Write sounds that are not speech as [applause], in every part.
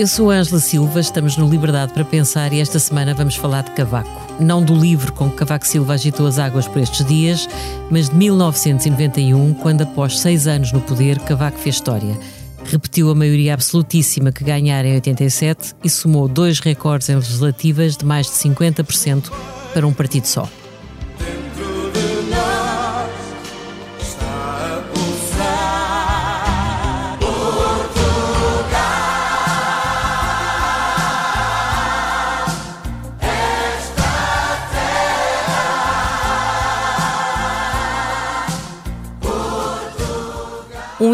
Eu sou a Ângela Silva, estamos no Liberdade para Pensar e esta semana vamos falar de Cavaco. Não do livro com que Cavaco Silva agitou as águas por estes dias, mas de 1991, quando após seis anos no poder, Cavaco fez história. Repetiu a maioria absolutíssima que ganhara em 87 e somou dois recordes em legislativas de mais de 50% para um partido só.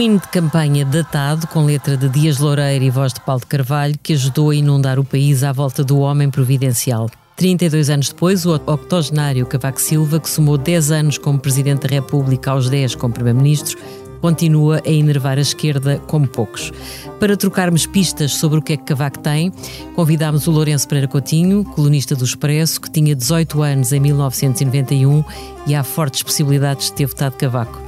Hino de campanha datado, com letra de Dias Loureiro e voz de Paulo de Carvalho, que ajudou a inundar o país à volta do homem providencial. 32 anos depois, o octogenário Cavaco Silva, que somou 10 anos como Presidente da República aos 10 como Primeiro-Ministro, continua a enervar a esquerda como poucos. Para trocarmos pistas sobre o que é que Cavaco tem, convidámos o Lourenço Pereira Coutinho, colunista do Expresso, que tinha 18 anos em 1991 e há fortes possibilidades de ter votado Cavaco.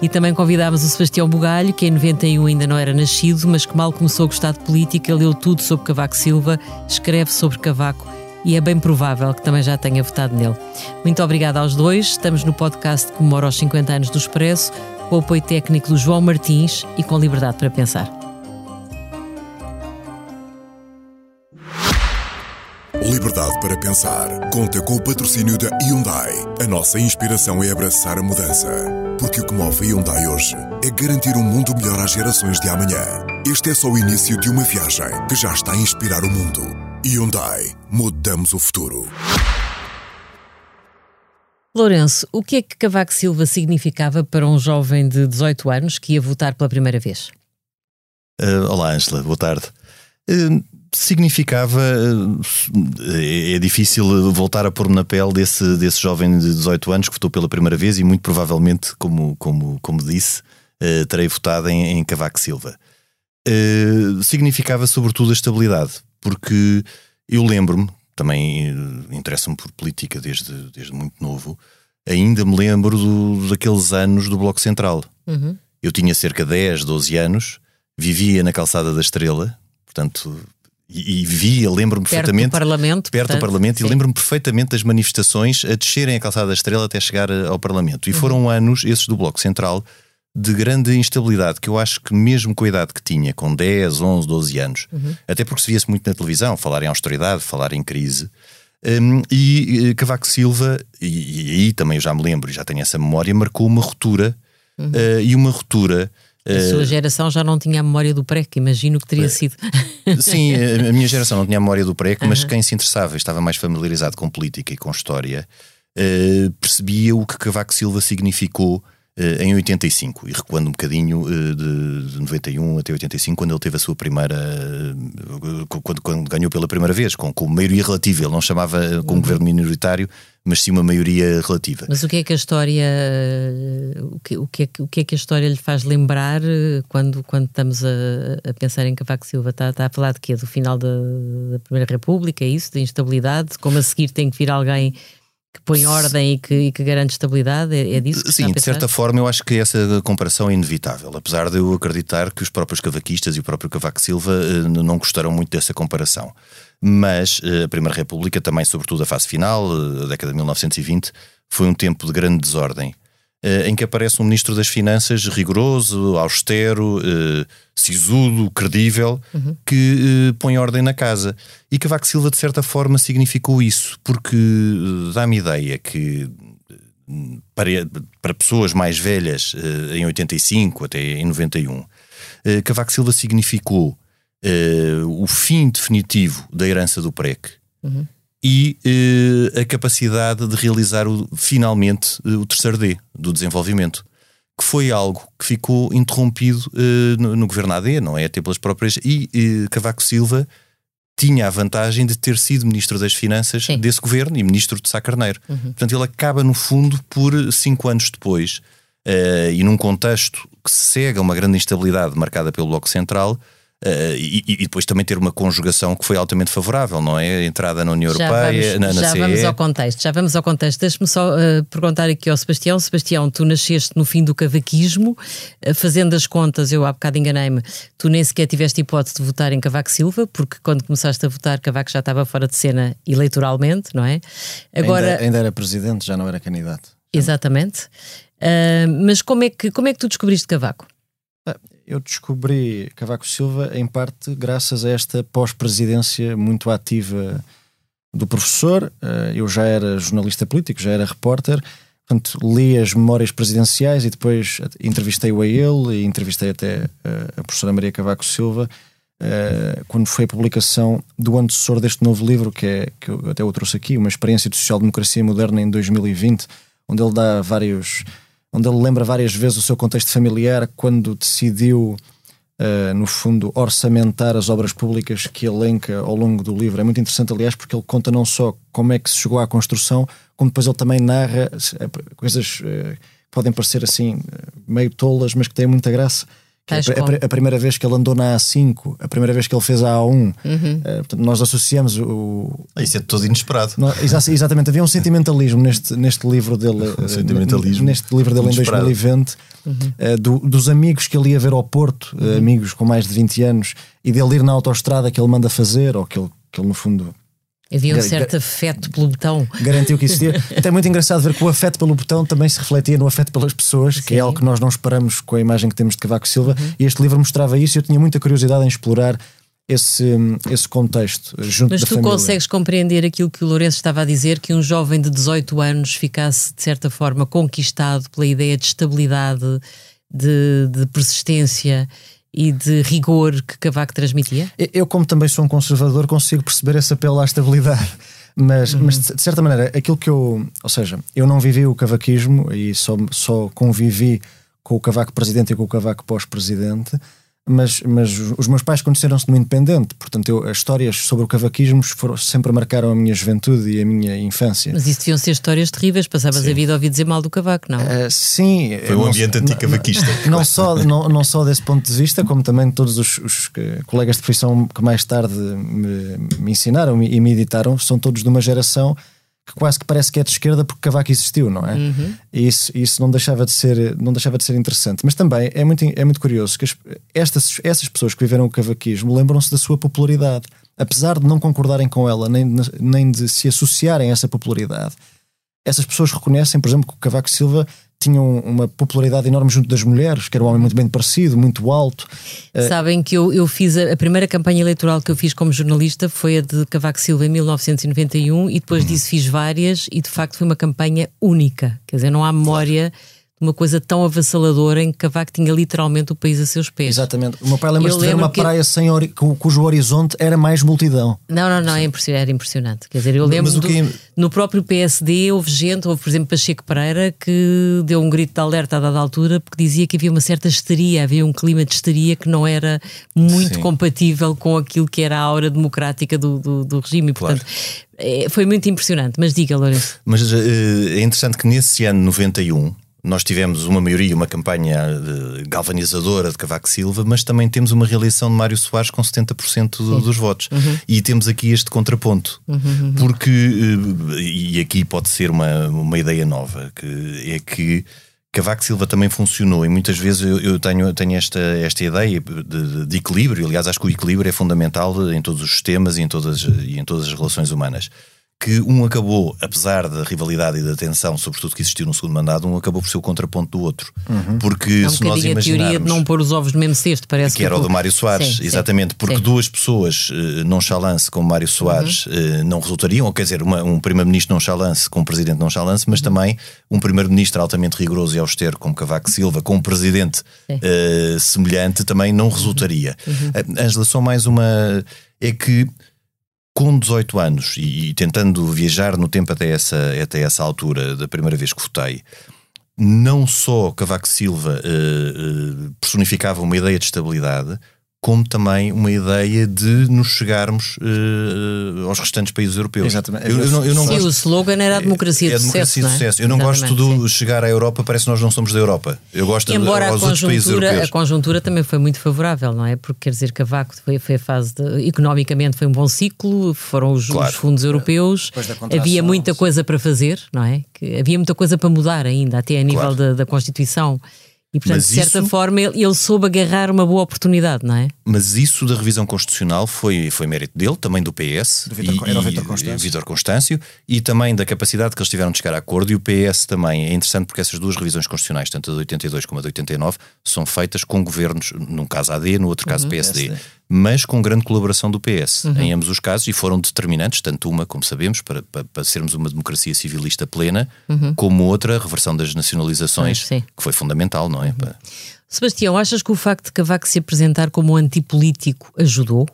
E também convidámos o Sebastião Bugalho, que em 91 ainda não era nascido, mas que mal começou a gostar de política, leu tudo sobre Cavaco Silva, escreve sobre Cavaco e é bem provável que também já tenha votado nele. Muito obrigada aos dois. Estamos no podcast que comemora os 50 anos do Expresso, com o apoio técnico do João Martins e com liberdade para pensar. Liberdade para pensar. Conta com o patrocínio da Hyundai. A nossa inspiração é abraçar a mudança. Porque o que move a Hyundai hoje é garantir um mundo melhor às gerações de amanhã. Este é só o início de uma viagem que já está a inspirar o mundo. Hyundai. Mudamos o futuro. Lourenço, o que é que Cavaco Silva significava para um jovem de 18 anos que ia votar pela primeira vez? Uh, olá, Angela, boa tarde. Uh, significava. É, é difícil voltar a pôr-me na pele desse, desse jovem de 18 anos que votou pela primeira vez e muito provavelmente, como, como, como disse, uh, terei votado em, em Cavaco Silva. Uh, significava sobretudo a estabilidade, porque eu lembro-me, também interesso-me por política desde, desde muito novo, ainda me lembro do, daqueles anos do Bloco Central. Uhum. Eu tinha cerca de 10, 12 anos, vivia na Calçada da Estrela, portanto e, e via, lembro-me perfeitamente. Do Parlamento, perto portanto, do Parlamento, sim. e lembro-me perfeitamente das manifestações a descerem a calçada da Estrela até chegar ao Parlamento. E uhum. foram anos, esses do Bloco Central, de grande instabilidade, que eu acho que mesmo com a idade que tinha, com 10, 11, 12 anos, uhum. até porque se via-se muito na televisão, falar em austeridade, falar em crise, um, e Cavaco Silva, e, e, aí também eu já me lembro e já tenho essa memória, marcou uma ruptura, uhum. uh, e uma ruptura a sua geração já não tinha a memória do PREC, imagino que teria sido. [laughs] Sim, a minha geração não tinha a memória do PREC, mas quem se interessava e estava mais familiarizado com política e com história percebia o que Cavaco Silva significou em 85 e recuando um bocadinho uh, de, de 91 até 85, quando ele teve a sua primeira. Quando, quando, ganhou pela primeira vez, com, com maioria relativa. Ele não chamava com um uhum. governo minoritário, mas sim uma maioria relativa. Mas o que é que a história o que, o que, é, o que é que a história lhe faz lembrar eh, quando, quando estamos a, a pensar em Cavaco Silva? Está, está a falar de quê? Do final da, da Primeira República, é isso? Da instabilidade? Como a seguir tem que vir alguém que põe ordem e que, e que garante estabilidade? É, é disso que Sim, de certa forma eu acho que essa comparação é inevitável, apesar de eu acreditar que os próprios cavaquistas e o próprio Cavaco Silva eh, não gostaram muito dessa comparação mas eh, a Primeira República, também, sobretudo a fase final, eh, a década de 1920, foi um tempo de grande desordem, em que aparece um Ministro das Finanças rigoroso, austero, sisudo, credível, uhum. que põe ordem na casa. E Cavaco Silva, de certa forma, significou isso, porque dá-me ideia que para, para pessoas mais velhas, em 85 até em 91, Cavaco Silva significou o fim definitivo da herança do PREC uhum. E uh, a capacidade de realizar o, finalmente uh, o terceiro D do desenvolvimento, que foi algo que ficou interrompido no, no, governo AD, não é? Até pelas próprias. E Cavaco Silva tinha a vantagem de ter sido Ministro das Finanças Sim. desse governo e Ministro de Sá Carneiro. Uhum. Portanto, ele acaba, no fundo, por cinco anos depois, e num contexto que segue a uma grande instabilidade marcada pelo Bloco Central, Uh, e, e, depois também ter uma conjugação que foi altamente favorável, não é? A entrada na União já Europeia, vamos, na, na já CE. vamos ao contexto, já vamos ao contexto. Deixe-me só uh, perguntar aqui ao Sebastião. Sebastião, tu nasceste no fim do cavaquismo, uh, fazendo as contas, eu há bocado enganei-me, tu nem sequer tiveste hipótese de votar em Cavaco Silva, porque quando começaste a votar, Cavaco já estava fora de cena eleitoralmente, não é? Agora, ainda, ainda era presidente, já não era candidato. Exatamente. mas como é, que, como é que tu descobriste Cavaco? Eu descobri Cavaco Silva em parte graças a esta pós-presidência muito ativa do professor. Eh, eu já era jornalista político, já era repórter, portanto li as memórias presidenciais e depois entrevistei-o a ele e entrevistei até eh, a professora Maria Cavaco Silva eh, quando foi a publicação do antecessor deste novo livro, que, é, que eu até o trouxe aqui, Uma Experiência de Social-Democracia Moderna em 2020, onde ele dá vários onde ele lembra várias vezes o seu contexto familiar quando decidiu, uh, no fundo, orçamentar as obras públicas que elenca ao longo do livro. É muito interessante, aliás, porque ele conta não só como é que se chegou à construção, como depois ele também narra eh, coisas uh, podem parecer assim meio tolas, mas que têm muita graça a, a, a, primeira vez que ele andou na A5, a primeira vez que ele fez a A1, uhum. uh, portanto, nós associamos o. Isso é todo inesperado. [laughs] exatamente, havia um sentimentalismo neste, neste livro dele. [laughs] Um sentimentalismo. Neste livro dele inesperado. em 2020, uhum. uh, do, dos amigos que ele ia ver ao Porto, uhum. uh, amigos com mais de 20 anos, e dele ir na autoestrada que ele manda fazer, ou que ele, que ele no fundo Havia um certo afeto pelo botão. Garantiu que existia. [laughs] Até é muito engraçado ver que o afeto pelo botão também se refletia no afeto pelas pessoas, Sim. que é algo que nós não esperamos com a imagem que temos de Cavaco Silva. Uhum. E este livro mostrava isso e eu tinha muita curiosidade em explorar esse, esse contexto junto Mas tu família. consegues compreender aquilo que o Lourenço estava a dizer, que um jovem de 18 anos ficasse, de certa forma, conquistado pela ideia de estabilidade, de, de persistência e de rigor que Cavaco transmitia? Eu, como também sou um conservador, consigo perceber esse apelo à estabilidade. [laughs] Mas, uhum. mas de certa maneira, aquilo que eu. Ou seja, eu não vivi o cavaquismo e só, só convivi com o cavaco presidente e com o cavaco pós-presidente mas, mas os meus pais conheceram-se no Independente, portanto, eu, as histórias sobre o cavaquismo foram, sempre marcaram a minha juventude e a minha infância. Mas isso deviam ser histórias terríveis, passavas sim. a vida a ouvir dizer mal do cavaco, não? Uh, sim. Foi um ambiente anticavaquista. Não, não, só, não, não só desse ponto de vista, como também de todos os, os colegas de profissão que mais tarde me, me ensinaram e me editaram, são todos de uma geração que quase que parece que é de esquerda porque Cavaco existiu, não é? Uhum. E isso, isso não, deixava de ser, não deixava de ser interessante. Mas também é muito, é muito curioso que as, estas, essas pessoas que viveram o cavaquismo lembram-se da sua popularidade. Apesar de não concordarem com ela, nem, nem de se associarem a essa popularidade, essas pessoas reconhecem, por exemplo, que o Cavaco Silva tinham uma popularidade enorme junto das mulheres, que era um homem muito bem parecido, muito alto. Eh, Sabem que eu, eu fiz a, a, primeira campanha eleitoral que eu fiz como jornalista foi a de Cavaco Silva em 1991 e depois disso fiz várias e de facto foi uma campanha única. Quer dizer, não há memória uma coisa tão avassaladora em que Cavaco tinha literalmente o país a seus pés. Exatamente. O meu pai lembra-se de ver uma que... praia sem ori... cujo horizonte era mais multidão. Não, não, não, é impressionante, era impressionante. Quer dizer, eu lembro do, que... no próprio PSD houve gente, houve por exemplo Pacheco Pereira, que deu um grito de alerta a dada altura porque dizia que havia uma certa histeria, havia um clima de histeria que não era muito Sim. compatível com aquilo que era a aura democrática do, do, do regime. E, portanto, claro. É, foi muito impressionante. Mas diga, Lourenço. Mas uh, é interessante que nesse ano 91 nós tivemos uma maioria, uma campanha eh, galvanizadora de Cavaco Silva, mas também temos uma reeleição de Mário Soares com 70% do, dos votos. Uhum. E temos aqui este contraponto. Uhum, uhum. Porque, eh, e aqui pode ser uma, uma ideia nova, que é que Cavaco Silva também funcionou e muitas vezes eu, eu tenho, tenho esta, esta ideia de, de, equilíbrio. Aliás, acho que o equilíbrio é fundamental em todos os sistemas e em todas, e em todas as relações humanas que um acabou, apesar da rivalidade e da tensão, sobretudo que existiu no segundo mandato, um acabou por ser o contraponto do outro. Uhum. Porque é um se nós imaginarmos. a teoria de não pôr os ovos no mesmo cesto, parece que. que era o do Mário Soares, sim, exatamente, sim, porque sim. duas pessoas uh, nonchalance como Mário Soares uhum. uh, não resultariam, ou quer dizer, uma, um primeiro-ministro nonchalance com um presidente nonchalance, mas uhum. também um primeiro-ministro altamente rigoroso e austero como Cavaco Silva, com um presidente uh, semelhante, também não resultaria. Uhum. Angela, só mais uma. É que com 18 anos e, e, tentando viajar no tempo até essa, até essa altura, da primeira vez que votei, não só Cavaco Silva uh, uh, personificava uma ideia de estabilidade, como também uma ideia de nos chegarmos uh, aos restantes países europeus. Exatamente. Eu, eu não, eu não Sim, gosto... o slogan era a democracia é, de sucesso. É a democracia de sucesso. Eu não gosto de chegar à Europa, parece que nós não somos da Europa. Eu gosto Embora de, aos outros países europeus. A conjuntura também foi muito favorável, não é? Porque quer dizer, Cavaco foi, foi a fase de, economicamente foi um bom ciclo, foram os, claro. os fundos europeus, havia muita coisa para fazer, não é? Que havia muita coisa para mudar ainda, até a nível claro. da, da Constituição. E, portanto, mas de certa isso, forma, ele, ele, soube agarrar uma boa oportunidade, não é? Mas isso da revisão constitucional foi, foi mérito dele, também do PS, do Vitor, e, era o Vitor Constâncio. Vitor Constâncio, e também da capacidade que eles tiveram de chegar a acordo. E o PS também é interessante porque essas duas revisões constitucionais, tanto a de 82 como a de 89, são feitas com governos, num caso AD, no outro caso uhum, PSD. PSD mas com grande colaboração do PS uhum. em ambos os casos e foram determinantes, tanto uma, como sabemos, para, para, para sermos uma democracia civilista plena, uhum. como outra, a reversão das nacionalizações, que foi fundamental, não é? Uhum. Sebastião, achas que o facto de Cavaco se apresentar como antipolítico ajudou?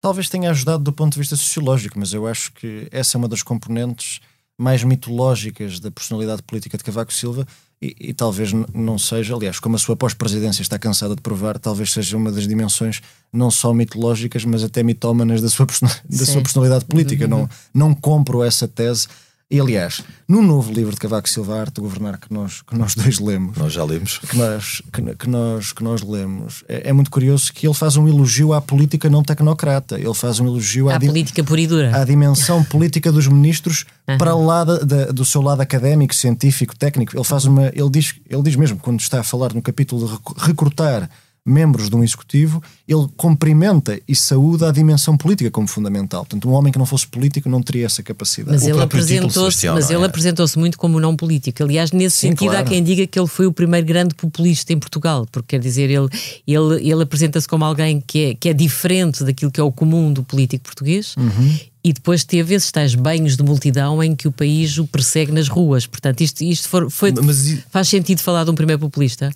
Talvez tenha ajudado do ponto de vista sociológico, mas eu acho que essa é uma das componentes mais mitológicas da personalidade política de Cavaco Silva e, e talvez não seja, aliás, como a sua pós-presidência está cansada de provar, talvez seja uma das dimensões não só mitológicas, mas até mitómanas da sua, da sua personalidade política. Uhum. Não, não compro essa tese e aliás, no novo livro de Cavaco Silva, Arte de Governar, que nós, que nós dois lemos, nós já lemos, que nós, que, que nós, que nós lemos, é, é, muito curioso que ele faz um elogio à política não tecnocrata, ele faz um elogio à, à política pura e dura, à dimensão política dos ministros uhum. para lá da, da, do seu lado académico, científico, técnico. Ele faz uma, ele diz, ele diz mesmo quando está a falar no capítulo de recrutar membros de um executivo, ele cumprimenta e saúda a dimensão política como fundamental. Portanto, um homem que não fosse político não teria essa capacidade. Mas o ele apresentou-se mas ele é? apresentou-se muito como não político. Aliás, nesse Sim, sentido, claro. há quem diga que ele foi o primeiro grande populista em Portugal, porque quer dizer, ele, ele, ele apresenta-se como alguém que é, que é diferente daquilo que é o comum do político português. Uhum e depois teve esses tais banhos de multidão em que o país o persegue nas ruas. Portanto, isto, isto for, foi, Mas, faz sentido falar de um primeiro populista?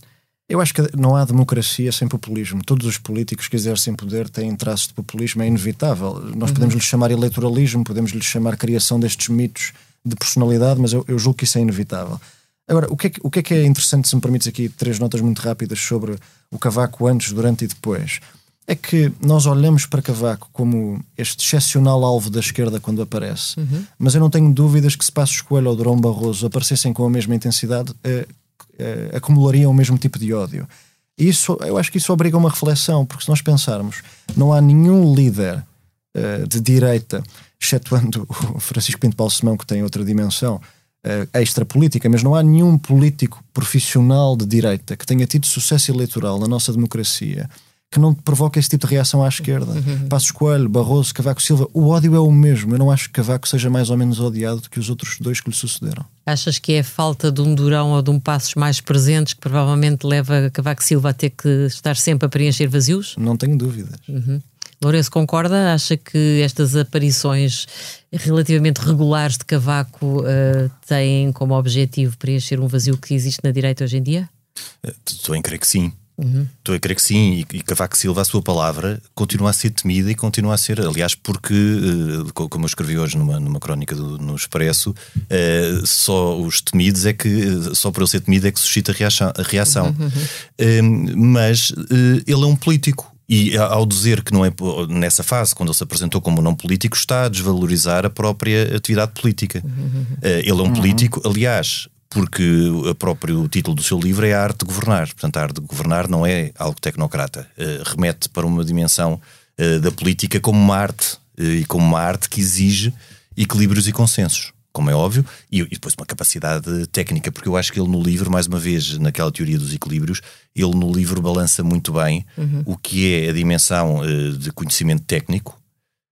Eu acho que não há democracia sem populismo. Todos os políticos que exercem poder têm traços de populismo, é inevitável. Nós uhum. podemos lhe chamar eleitoralismo, podemos lhe chamar criação destes mitos de personalidade, mas eu, eu julgo que isso é inevitável. Agora, o que, é que, o que é que é interessante, se me permites aqui três notas muito rápidas sobre o Cavaco antes, durante e depois? É que nós olhamos para Cavaco como este excepcional alvo da esquerda quando aparece, uhum. mas eu não tenho dúvidas que se Passos Coelho ou Durão Barroso aparecessem com a mesma intensidade, eh, uh, acumulariam o mesmo tipo de ódio. Isso, eu acho que isso obriga uma reflexão, porque se nós pensarmos, não há nenhum líder uh, de direita, excetuando [laughs] o Francisco Pinto Balsemão, que tem outra dimensão uh, extra-política, mas não há nenhum político profissional de direita que tenha tido sucesso eleitoral na nossa democracia que não provoca esse tipo de reação à esquerda. Uhum. Passos Coelho, Barroso, Cavaco Silva, o ódio é o mesmo. Eu não acho que Cavaco seja mais ou menos odiado do que os outros dois que lhe sucederam. Achas que é a falta de um Durão ou de um Passos mais presentes que provavelmente leva Cavaco Silva a ter que estar sempre a preencher vazios? Não tenho dúvidas. Uhum. Lourenço concorda? Acha que estas aparições relativamente regulares de Cavaco uh, têm como objetivo preencher um vazio que existe na direita hoje em dia? Estou em crer que sim. Uhum. Estou a crer que sim, e, e Cavaco Silva, a sua palavra, continua a ser temida e continua a ser, aliás, porque, uh, como eu escrevi hoje numa, numa crónica do, no Expresso, uh, só os temidos é que, só por ele ser temido é que suscita reação. A reação. Uhum. Uh, mas ele é um político. E ao dizer que não é nessa fase, quando ele se apresentou como não político, está a desvalorizar a própria atividade política. Uhum. Ele é um uhum. político, aliás, porque o próprio título do seu livro é a arte de governar. Portanto, a arte de governar não é algo tecnocrata. Uh, remete para uma dimensão uh, da política como uma arte uh, e como uma arte que exige equilíbrios e consensos, como é óbvio, e, e, depois uma capacidade técnica, porque eu acho que ele no livro, mais uma vez, naquela teoria dos equilíbrios, ele no livro balança muito bem uhum. o que é a dimensão de conhecimento técnico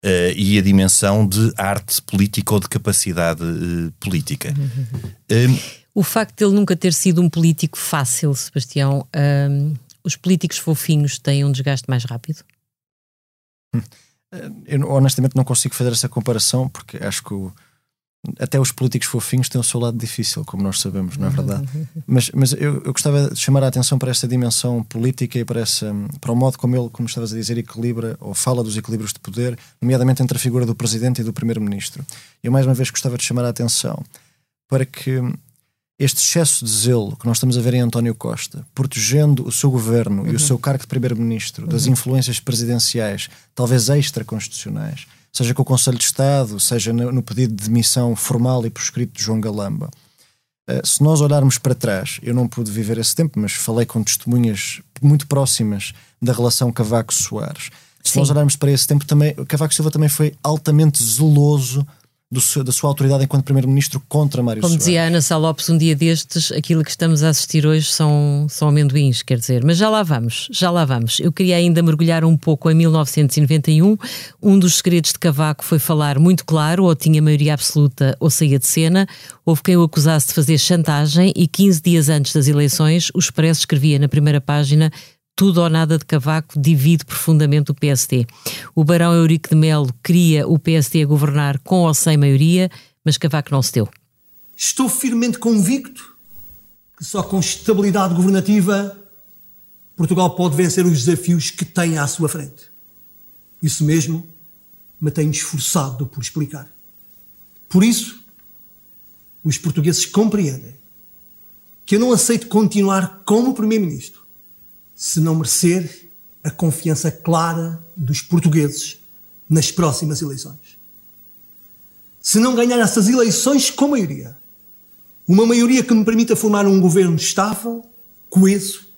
Uh, e a dimensão de arte política ou de capacidade uh, política. Uhum. O facto de ele nunca ter sido um político fácil, Sebastião, um, os políticos fofinhos têm um desgaste mais rápido? Eu honestamente não consigo fazer essa comparação porque acho que o, até os políticos fofinhos têm o seu lado difícil, como nós sabemos, não é verdade? mas mas eu, eu gostava de chamar a atenção para essa dimensão política e para, essa, para o modo como ele, como estavas a dizer, equilibra ou fala dos equilíbrios de poder, nomeadamente entre a figura do presidente e do primeiro-ministro. Eu mais uma vez gostava de chamar a atenção para que este excesso de zelo que nós estamos a ver em António Costa, protegendo o seu governo uhum. e o uhum. seu cargo de primeiro-ministro das uhum. influências presidenciais, talvez extraconstitucionais, seja com o Conselho de Estado, seja no, pedido de demissão formal e proscrito de João Galamba. Uh, se nós olharmos para trás, eu não pude viver esse tempo, mas falei com testemunhas muito próximas da relação Cavaco-Soares. Se Sim. nós olharmos para esse tempo, também, Cavaco Silva também foi altamente zeloso do, da sua autoridade enquanto Primeiro-Ministro contra Mário Como Soares. dizia Ana Salopes um dia destes, aquilo que estamos a assistir hoje são, são amendoins, quer dizer. Mas já lá vamos, já lá vamos. Eu queria ainda mergulhar um pouco em 1991. Um dos segredos de Cavaco foi falar muito claro, ou tinha maioria absoluta ou saía de cena. Houve quem o acusasse de fazer chantagem e 15 dias antes das eleições, o Expresso escrevia na primeira página tudo ou nada de Cavaco divide profundamente o PSD. O Barão Eurico de Melo queria o PSD a governar com ou sem maioria, mas Cavaco não se deu. Estou firmemente convicto que só com estabilidade governativa Portugal pode vencer os desafios que tem à sua frente. Isso mesmo me tenho esforçado por explicar. Por isso, os portugueses compreendem que eu não aceito continuar como Primeiro-Ministro se não merecer a confiança clara dos portugueses nas próximas eleições. Se não ganhar essas eleições com maioria, uma maioria que me permita formar um governo estável, coeso,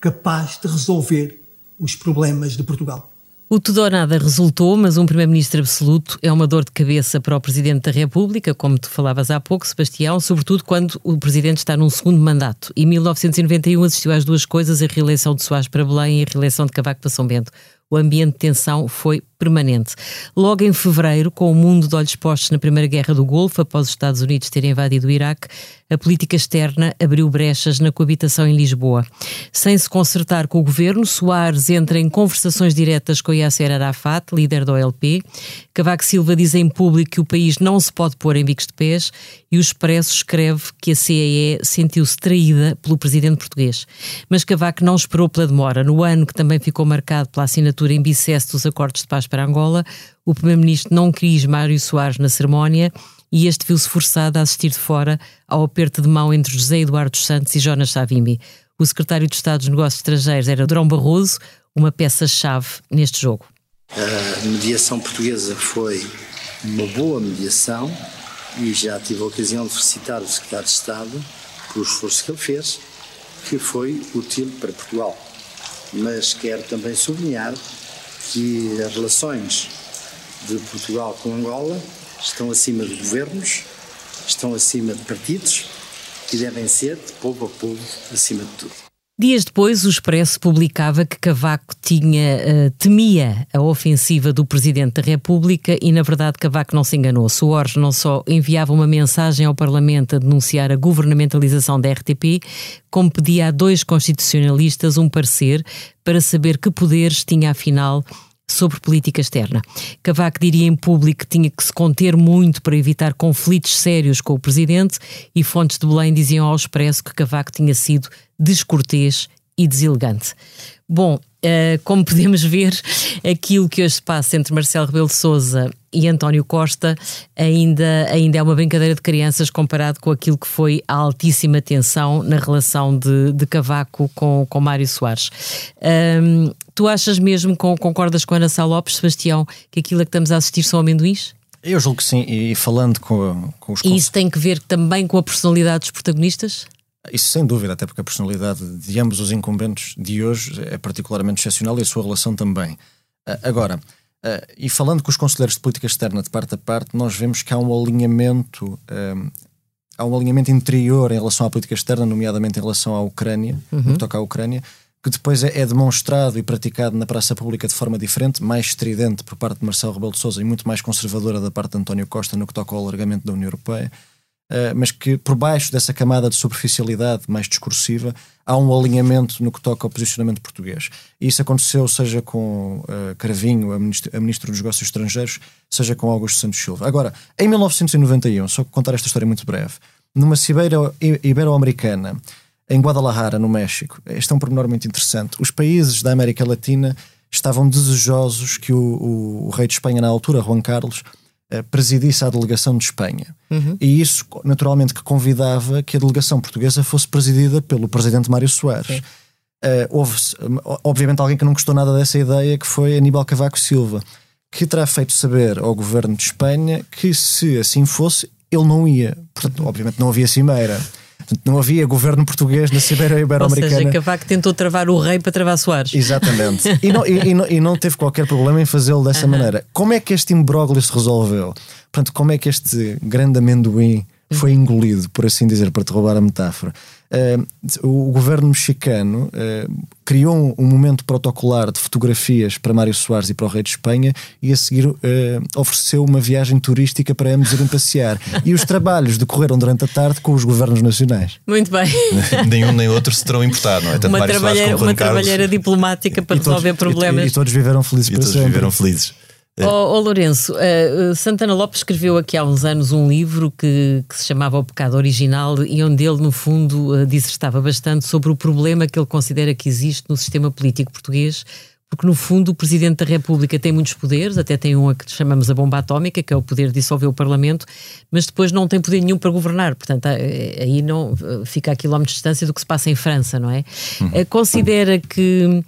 capaz de resolver os problemas de Portugal. O tudo ou nada resultou, mas um primeiro-ministro absoluto é uma dor de cabeça para o presidente da República, como tu falavas há pouco, Sebastião, sobretudo quando o presidente está num segundo mandato. Em 1991 assistiu às duas coisas, a reeleição de Soares para Belém e a reeleição de Cavaco para São Bento. O ambiente de tensão foi permanente. Logo em fevereiro, com o mundo de olhos postos na Primeira Guerra do Golfo, após os Estados Unidos terem invadido o Iraque, a política externa abriu brechas na coabitação em Lisboa. Sem se consertar com o governo, Soares entra em conversações diretas com Yasser Arafat, líder da OLP. Cavaco Silva diz em público que o país não se pode pôr em bicos de pés e o Expresso escreve que a CEE sentiu-se traída pelo presidente português. Mas Cavaco não esperou pela demora. No ano que também ficou marcado pela assinatura em bicesso dos acordos de paz para Angola, o primeiro-ministro não quis Mário Soares na cerimónia e este viu-se forçado a assistir de fora ao aperto de mão entre José Eduardo Santos e Jonas Savimbi. O secretário de Estado dos Negócios Estrangeiros era Durão Barroso, uma peça-chave neste jogo. A mediação portuguesa foi uma boa mediação e já tive a ocasião de felicitar o secretário de Estado pelo esforço que ele fez, que foi útil para Portugal. Mas quero também sublinhar que as relações de Portugal com Angola estão acima de governos, estão acima de partidos e devem ser, de povo a povo, acima de tudo. Dias depois, o Expresso publicava que Cavaco tinha, uh, temia a ofensiva do Presidente da República e, na verdade, Cavaco não se enganou. Soares não só enviava uma mensagem ao Parlamento a denunciar a governamentalização da RTP, como pedia a dois constitucionalistas um parecer para saber que poderes tinha, afinal, sobre política externa. Cavaco diria em público que tinha que se conter muito para evitar conflitos sérios com o presidente e fontes de Belém diziam ao Expresso que Cavaco tinha sido descortês e deselegante. Bom, uh, como podemos ver, aquilo que hoje se passa entre Marcelo Rebelo de Sousa e António Costa ainda, ainda é uma brincadeira de crianças comparado com aquilo que foi a altíssima tensão na relação de, de Cavaco com, com Mário Soares. Um, tu achas mesmo, com, concordas com a Ana Sá Lopes, Sebastião, que aquilo a que estamos a assistir são amendoins? Eu julgo que sim, e falando com, com os... E isso tem que ver também com a personalidade dos protagonistas? Isso sem dúvida, até porque a personalidade de ambos os incumbentes de hoje é particularmente excepcional e a sua relação também. Ah, agora, ah, e falando com os conselheiros de política externa de parte a parte, nós vemos que há um alinhamento, ah, há um alinhamento interior em relação à política externa, nomeadamente em relação à Ucrânia, uhum. no que toca à Ucrânia, que depois é, é, demonstrado e praticado na praça pública de forma diferente, mais estridente por parte de Marcelo Rebelo de Sousa e muito mais conservadora da parte de António Costa no que toca ao alargamento da União Europeia. Uh, mas que por baixo dessa camada de superficialidade mais discursiva há um alinhamento no que toca ao posicionamento português. E isso aconteceu seja com uh, Cravinho, a ministro, a ministro dos Negócios Estrangeiros, seja com Augusto Santos Silva. Agora, em 1991, só contar esta história muito breve, numa cibeira ibero-americana, em Guadalajara, no México, este é um pormenor muito interessante, os países da América Latina estavam desejosos que o, o, o rei de Espanha na altura, Juan Carlos, uh, presidisse a delegação de Espanha. Uhum. E isso, naturalmente, que convidava que a delegação portuguesa fosse presidida pelo presidente Mário Soares. Uh, houve, obviamente, alguém que não gostou nada dessa ideia, que foi Aníbal Cavaco Silva, que terá feito saber ao governo de Espanha que, se assim fosse, ele não ia. Portanto, obviamente, não havia cimeira. Não havia governo português na Cimeira Ibero-Americana. Ou seja, Cavaco tentou travar o rei para travar Soares. Exatamente. [laughs] E não, e, e não, e não teve qualquer problema em fazê-lo dessa maneira. Como é que este imbróglio se resolveu? Portanto, como é que este grande amendoim foi engolido, por assim dizer, para te roubar a metáfora? Uh, o governo mexicano uh, criou um, um, momento protocolar de fotografias para Mário Soares e para o rei de Espanha e a seguir uh, ofereceu uma viagem turística para ambos irem passear. e os trabalhos decorreram durante a tarde com os governos nacionais. Muito bem. [laughs] Nenhum nem outro se terão importado, não é? Tanto uma trabalheira, uma trabalheira diplomática para resolver todos, problemas. E, e, todos viveram felizes e para todos sempre. viveram felizes. É. Oh, oh Lourenço, uh, Santana Lopes escreveu aqui há uns anos um livro que, que se chamava O Pecado Original e onde ele, no fundo, uh, dissertava bastante sobre o problema que ele considera que existe no sistema político português, porque, no fundo, o Presidente da República tem muitos poderes, até tem um a que chamamos a bomba atómica, que é o poder de dissolver o Parlamento, mas depois não tem poder nenhum para governar. Portanto, aí não fica a quilómetros de distância do que se passa em França, não é? Uhum. Considera que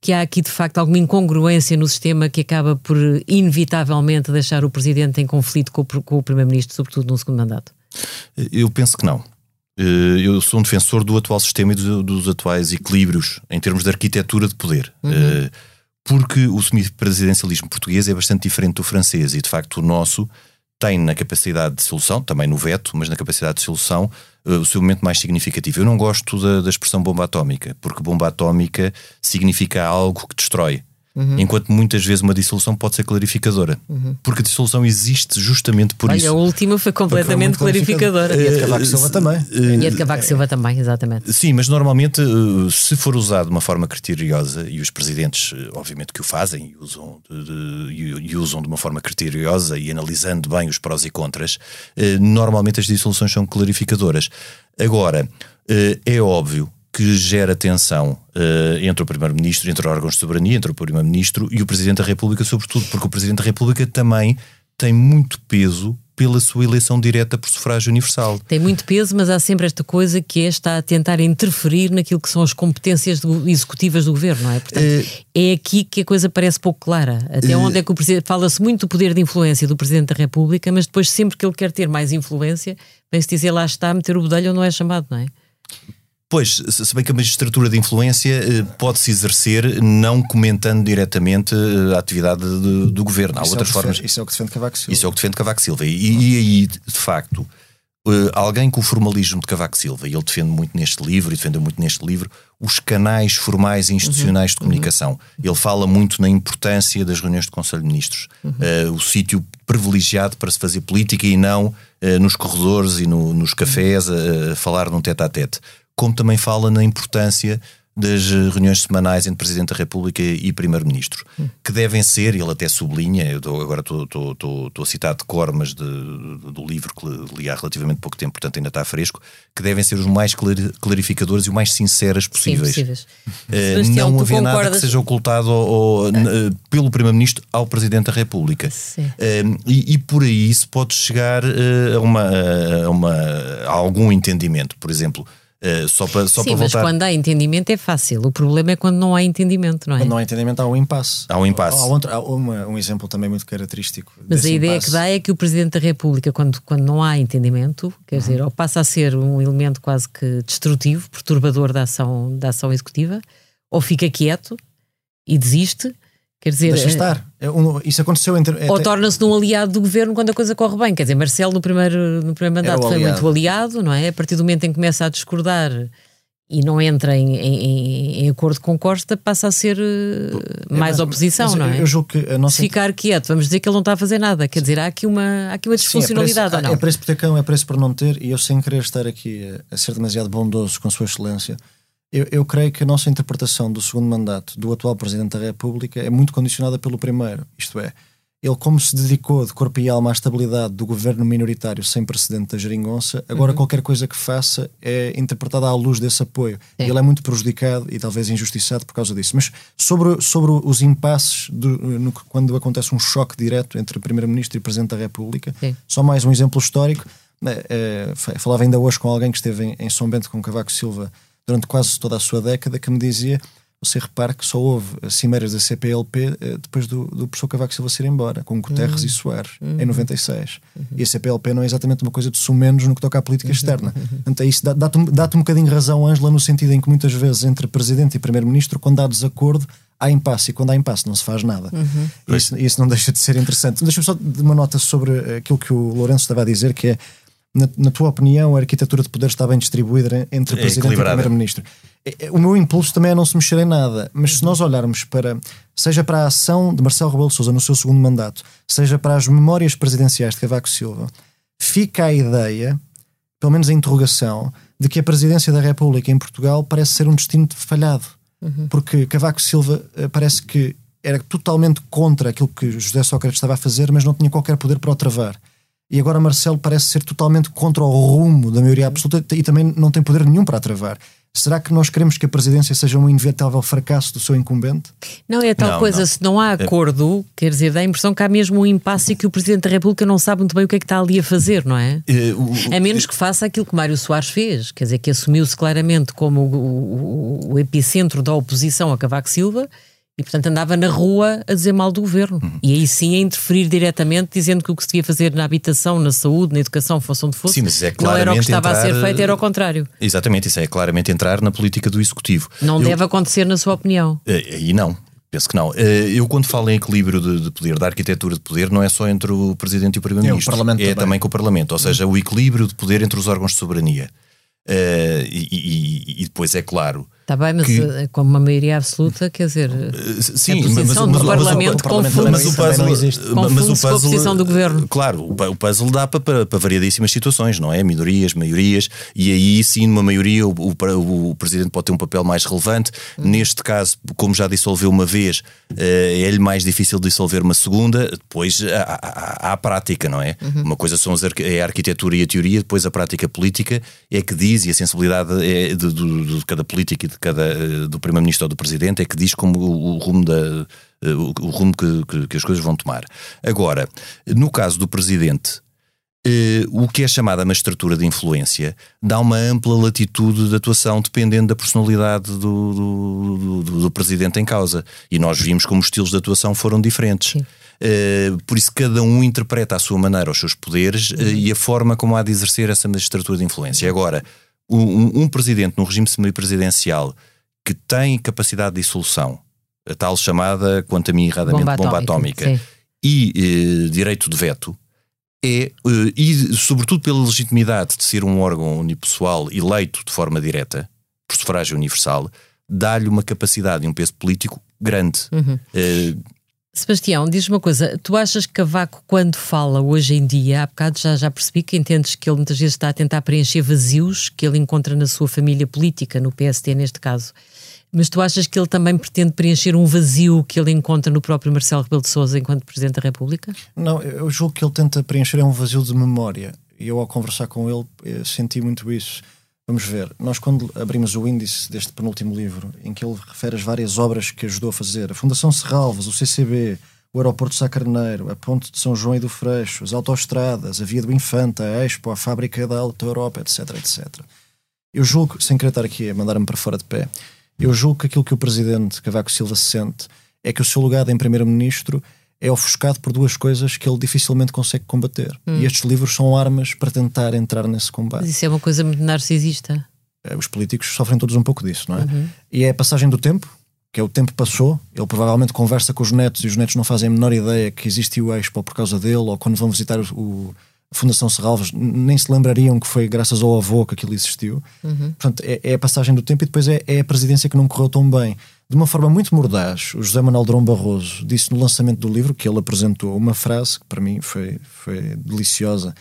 que há aqui de facto alguma incongruência no sistema que acaba por inevitavelmente deixar o presidente em conflito com o, com o primeiro-ministro, sobretudo no segundo mandato? Eu penso que não. Eh, eu sou um defensor do atual sistema e dos atuais equilíbrios em termos de arquitetura de poder. Uhum. Eh, porque o semipresidencialismo português é bastante diferente do francês e, de facto, o nosso tem na capacidade de solução, também no veto, mas na capacidade de solução, uh, o seu momento mais significativo. Eu não gosto da, da expressão bomba atómica, porque bomba atómica significa algo que destrói. Uhum. Enquanto muitas vezes uma dissolução pode ser clarificadora. Uhum. Porque a dissolução existe justamente por Olha, isso. a última foi completamente clarificadora. E a de Cavaco Silva também. E a de Cavaco Silva também, exatamente. Sim, mas normalmente, eh, se for usado de uma forma criteriosa, e os presidentes, eh, obviamente, que o fazem e usam de, de, e usam de uma forma criteriosa e analisando bem os prós e contras, eh, normalmente as dissoluções são clarificadoras. Agora, é óbvio que gera tensão uh, entre o Primeiro-Ministro, entre órgãos de soberania, entre o Primeiro-Ministro e o Presidente da República, sobretudo porque o Presidente da República também tem muito peso pela sua eleição direta por sufrágio universal. Tem muito peso, mas há sempre esta coisa que é está a tentar interferir naquilo que são as competências do, executivas do governo, não é? Portanto, uh, é aqui que a coisa parece pouco clara. Até uh, onde é que o Presidente. Fala-se muito do poder de influência do Presidente da República, mas depois, sempre que ele quer ter mais influência, vem-se dizer lá está a meter o bedelho ou não é chamado, não é? Pois, se bem que a magistratura de influência eh, pode-se exercer não comentando diretamente eh, a atividade de, do governo. Há isso é outras é formas. Defende, isso é o que defende Cavaco Silva. Isso é o que defende Cavaco Silva. E, e aí, de facto, eh, alguém com o formalismo de Cavaco Silva, e ele defende muito neste livro, e defende muito neste livro, os canais formais e institucionais uhum, de comunicação. Uhum. Ele fala muito na importância das reuniões de Conselho de Ministros. Uhum. Uh, o sítio privilegiado para se fazer política e não uh, nos corredores e no, nos cafés a, a falar num tete-a-tete. -tete como também fala na importância das reuniões semanais entre Presidente da República e Primeiro-Ministro, que devem ser, ele até sublinha, eu tô, agora estou a citar de cor, mas de, do livro que li há relativamente pouco tempo, portanto ainda está fresco, que devem ser os mais clarificadores e o mais sinceras possíveis. Sim, possíveis. Uh, não haver nada que seja ocultado uh, pelo Primeiro-Ministro ao Presidente da República. Uh, e, e, por aí se pode chegar a, uma, a, uma, a algum entendimento, por exemplo Uh, só para, só Sim, para voltar... mas quando há entendimento é fácil. O problema é quando não há entendimento, não é? Quando não há entendimento há um impasse. Há um impasse. Há, há, outro, há uma, um exemplo também muito característico. Mas a ideia impasse. que dá é que o Presidente da República, quando, quando não há entendimento, quer uhum. dizer, ou passa a ser um elemento quase que destrutivo, perturbador da ação, da ação executiva, ou fica quieto e desiste, Quer dizer, Deixa estar. É isso aconteceu entre. Ou torna-se num aliado do governo quando a coisa corre bem. Quer dizer, Marcelo no primeiro, no primeiro mandato foi muito aliado, não é? A partir do momento em que começa a discordar e não entra em, em, em, acordo com Costa, passa a ser uh, mais oposição, não é? Eu julgo que a nossa... Se ficar quieto, vamos dizer que ele não está a fazer nada. Quer dizer, há aqui uma, há aqui uma disfuncionalidade Sim, é preço? É preço por ter cão, é preço por não ter, e eu sem querer estar aqui a, a ser demasiado bondoso com Sua Excelência, eu, eu, creio que a nossa interpretação do segundo mandato do atual Presidente da República é muito condicionada pelo primeiro. Isto é, ele, como se dedicou de corpo e alma à estabilidade do governo minoritário sem precedente da geringonça, agora Uhum. qualquer coisa que faça é interpretada à luz desse apoio. Sim. Ele é muito prejudicado e talvez injustiçado por causa disso. Mas sobre, sobre os impasses, do- no- quando acontece um choque direto entre Primeiro-Ministro e Presidente da República, Sim. só mais um exemplo histórico. Eh, fa- falava ainda hoje com alguém que esteve em, em São Bento com Cavaco Silva durante quase toda a sua década, que me dizia: você repara que só houve cimeiras da CPLP eh, depois do, do professor Cavaco Silva ser embora, com Guterres e Soares, em 96. E a CPLP não é exatamente uma coisa de sumenos no que toca à política externa. Portanto, é isso dá- dá-te um, dá-te um bocadinho razão, Ângela, no sentido em que muitas vezes entre Presidente e Primeiro-Ministro, quando há desacordo, há impasse, e quando há impasse não se faz nada. Isso, isso não deixa de ser interessante. Deixa-me só de uma nota sobre eh, aquilo que o Lourenço estava a dizer, que é, na, na tua opinião, a arquitetura de poder está bem distribuída entre É Presidente e equilibrada. Primeiro-Ministro. É, é, O meu impulso também é não se mexer em nada, mas se nós olharmos para, seja para a ação de Marcelo Rebelo Sousa no seu segundo mandato, seja para as memórias presidenciais de Cavaco Silva, fica a ideia, pelo menos a interrogação, de que a presidência da República em Portugal parece ser um destino falhado. Porque Cavaco Silva eh, parece que era totalmente contra aquilo que José Sócrates estava a fazer, mas não tinha qualquer poder para o travar. E agora Marcelo parece ser totalmente contra o rumo da maioria absoluta e também não tem poder nenhum para a travar. Será que nós queremos que a presidência seja um inevitável fracasso do seu incumbente? Não, é tal Não, coisa, não. É. se não há acordo, quer dizer, dá a impressão que há mesmo um impasse e que o Presidente da República não sabe muito bem o que é que está ali a fazer, não é? Eh, o- A menos que faça aquilo que Mário Soares fez, quer dizer, que assumiu-se claramente como o, o- o epicentro da oposição a Cavaco Silva e, portanto, andava na rua a dizer mal do governo. Uhum. E aí sim a interferir diretamente, dizendo que o que se devia fazer na habitação, na saúde, na educação, fosse onde fosse, Sim, mas é não era o que estava a ser entrar- feito, era o contrário. Exatamente, isso é claramente entrar na política do executivo. Não Eu- deve acontecer, na sua opinião. Eh, Aí não. Penso que não. Eh, Eu, quando falo em equilíbrio de, de poder, da arquitetura de poder, não é só entre o Presidente e o Primeiro-Ministro. É, o Parlamento É também. também com o Parlamento. Ou seja, o equilíbrio de poder entre os órgãos de soberania. Eh, e, e- e depois, é claro. Está bem, mas Que- eh, com uma maioria absoluta, quer dizer. eh, Sim, A posição do Parlamento mas o também não puzzle, existe. mas o Confunde-se com a posição do governo. Claro, o pu- o puzzle dá para, para, para variadíssimas situações, não é? Minorias, maiorias, e aí sim, numa maioria, o, o, o presidente pode ter um papel mais relevante. Hum. Neste caso, como já dissolveu uma vez, eh, é-lhe mais difícil dissolver uma segunda. Depois há, há- há a prática, não é? Uhum. Uma coisa são as é a arquitetura e a teoria, depois a prática política é que diz, e a sensibilidade é de, de- de cada político e de cada, eh, do primeiro-ministro ou do presidente, é que diz como o, o rumo da. eh, O, o rumo que, que- que as coisas vão tomar. Agora, no caso do presidente, eh, o que é chamada magistratura de influência dá uma ampla latitude de atuação dependendo da personalidade do, do, do- do presidente em causa. E nós vimos como os estilos de atuação foram diferentes. Eh, por isso, cada um interpreta à sua maneira os seus poderes eh, e a forma como há de exercer essa magistratura de influência. Agora, um, um presidente no regime semipresidencial que tem capacidade de dissolução, a tal chamada, quanto a mim erradamente, Bomba bomba, atómica, atómica, e eh, direito de veto, é, eh, e sobretudo pela legitimidade de ser um órgão unipessoal eleito de forma direta, por sufrágio universal, dá-lhe uma capacidade e um peso político grande. Uhum. Eh, Sebastião, diz uma coisa, tu achas que Cavaco, quando fala hoje em dia, há bocado já, já percebi que entendes que ele muitas vezes está a tentar preencher vazios que ele encontra na sua família política, no PSD neste caso. Mas tu achas que ele também pretende preencher um vazio que ele encontra no próprio Marcelo Rebelo de Sousa enquanto Presidente da República? Não, eu julgo que ele tenta preencher é um vazio de memória. E eu, ao conversar com ele, eh, senti muito isso. Vamos ver, nós quando abrimos o índice deste penúltimo livro, em que ele refere as várias obras que ajudou a fazer, a Fundação Serralves, o CCB, o Aeroporto de Sá Carneiro, a Ponte de São João e do Freixo, as autoestradas, a Via do Infante, a Expo, a Fábrica da Alta Europa, etc, etc. Eu julgo, sem querer estar aqui a mandar-me para fora de pé, eu julgo que aquilo que o Presidente Cavaco Silva sente é que o seu lugar em Primeiro-Ministro é ofuscado por duas coisas que ele dificilmente consegue combater. E estes livros são armas para tentar entrar nesse combate. Mas isso é uma coisa muito narcisista. Eh, Os políticos sofrem todos um pouco disso, não é? E é a passagem do tempo, que é o tempo passou, ele provavelmente conversa com os netos e os netos não fazem a menor ideia que existiu o Expo por causa dele, ou quando vão visitar o, a Fundação Serralves, nem se lembrariam que foi graças ao avô que aquilo existiu. Portanto, é, é a passagem do tempo e depois é, é a presidência que não correu tão bem. De uma forma muito mordaz, o José Manuel Drão Barroso disse no lançamento do livro que ele apresentou uma frase que para mim foi, foi deliciosa.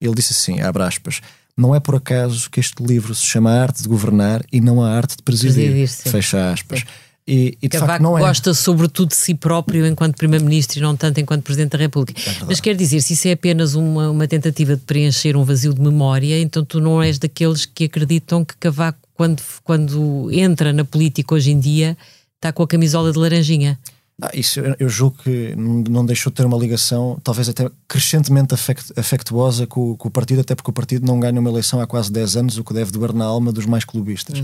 Ele disse assim, abre aspas, não é por acaso que este livro se chama A Arte de Governar e não a Arte de Presidir. Presidir, sim. Fecha aspas. E, e de Cavaco facto é. gosta sobretudo de si próprio enquanto Primeiro-Ministro e não tanto enquanto Presidente da República. É Mas quer dizer, se isso é apenas uma, uma tentativa de preencher um vazio de memória, então tu não és daqueles que acreditam que Cavaco, quando, quando entra na política hoje em dia, está com a camisola de laranjinha. Ah, isso eu, julgo que não, deixou de ter uma ligação, talvez até crescentemente afect, afectuosa com, com o partido, até porque o partido não ganha uma eleição há quase 10 anos, o que deve doer na alma dos mais clubistas.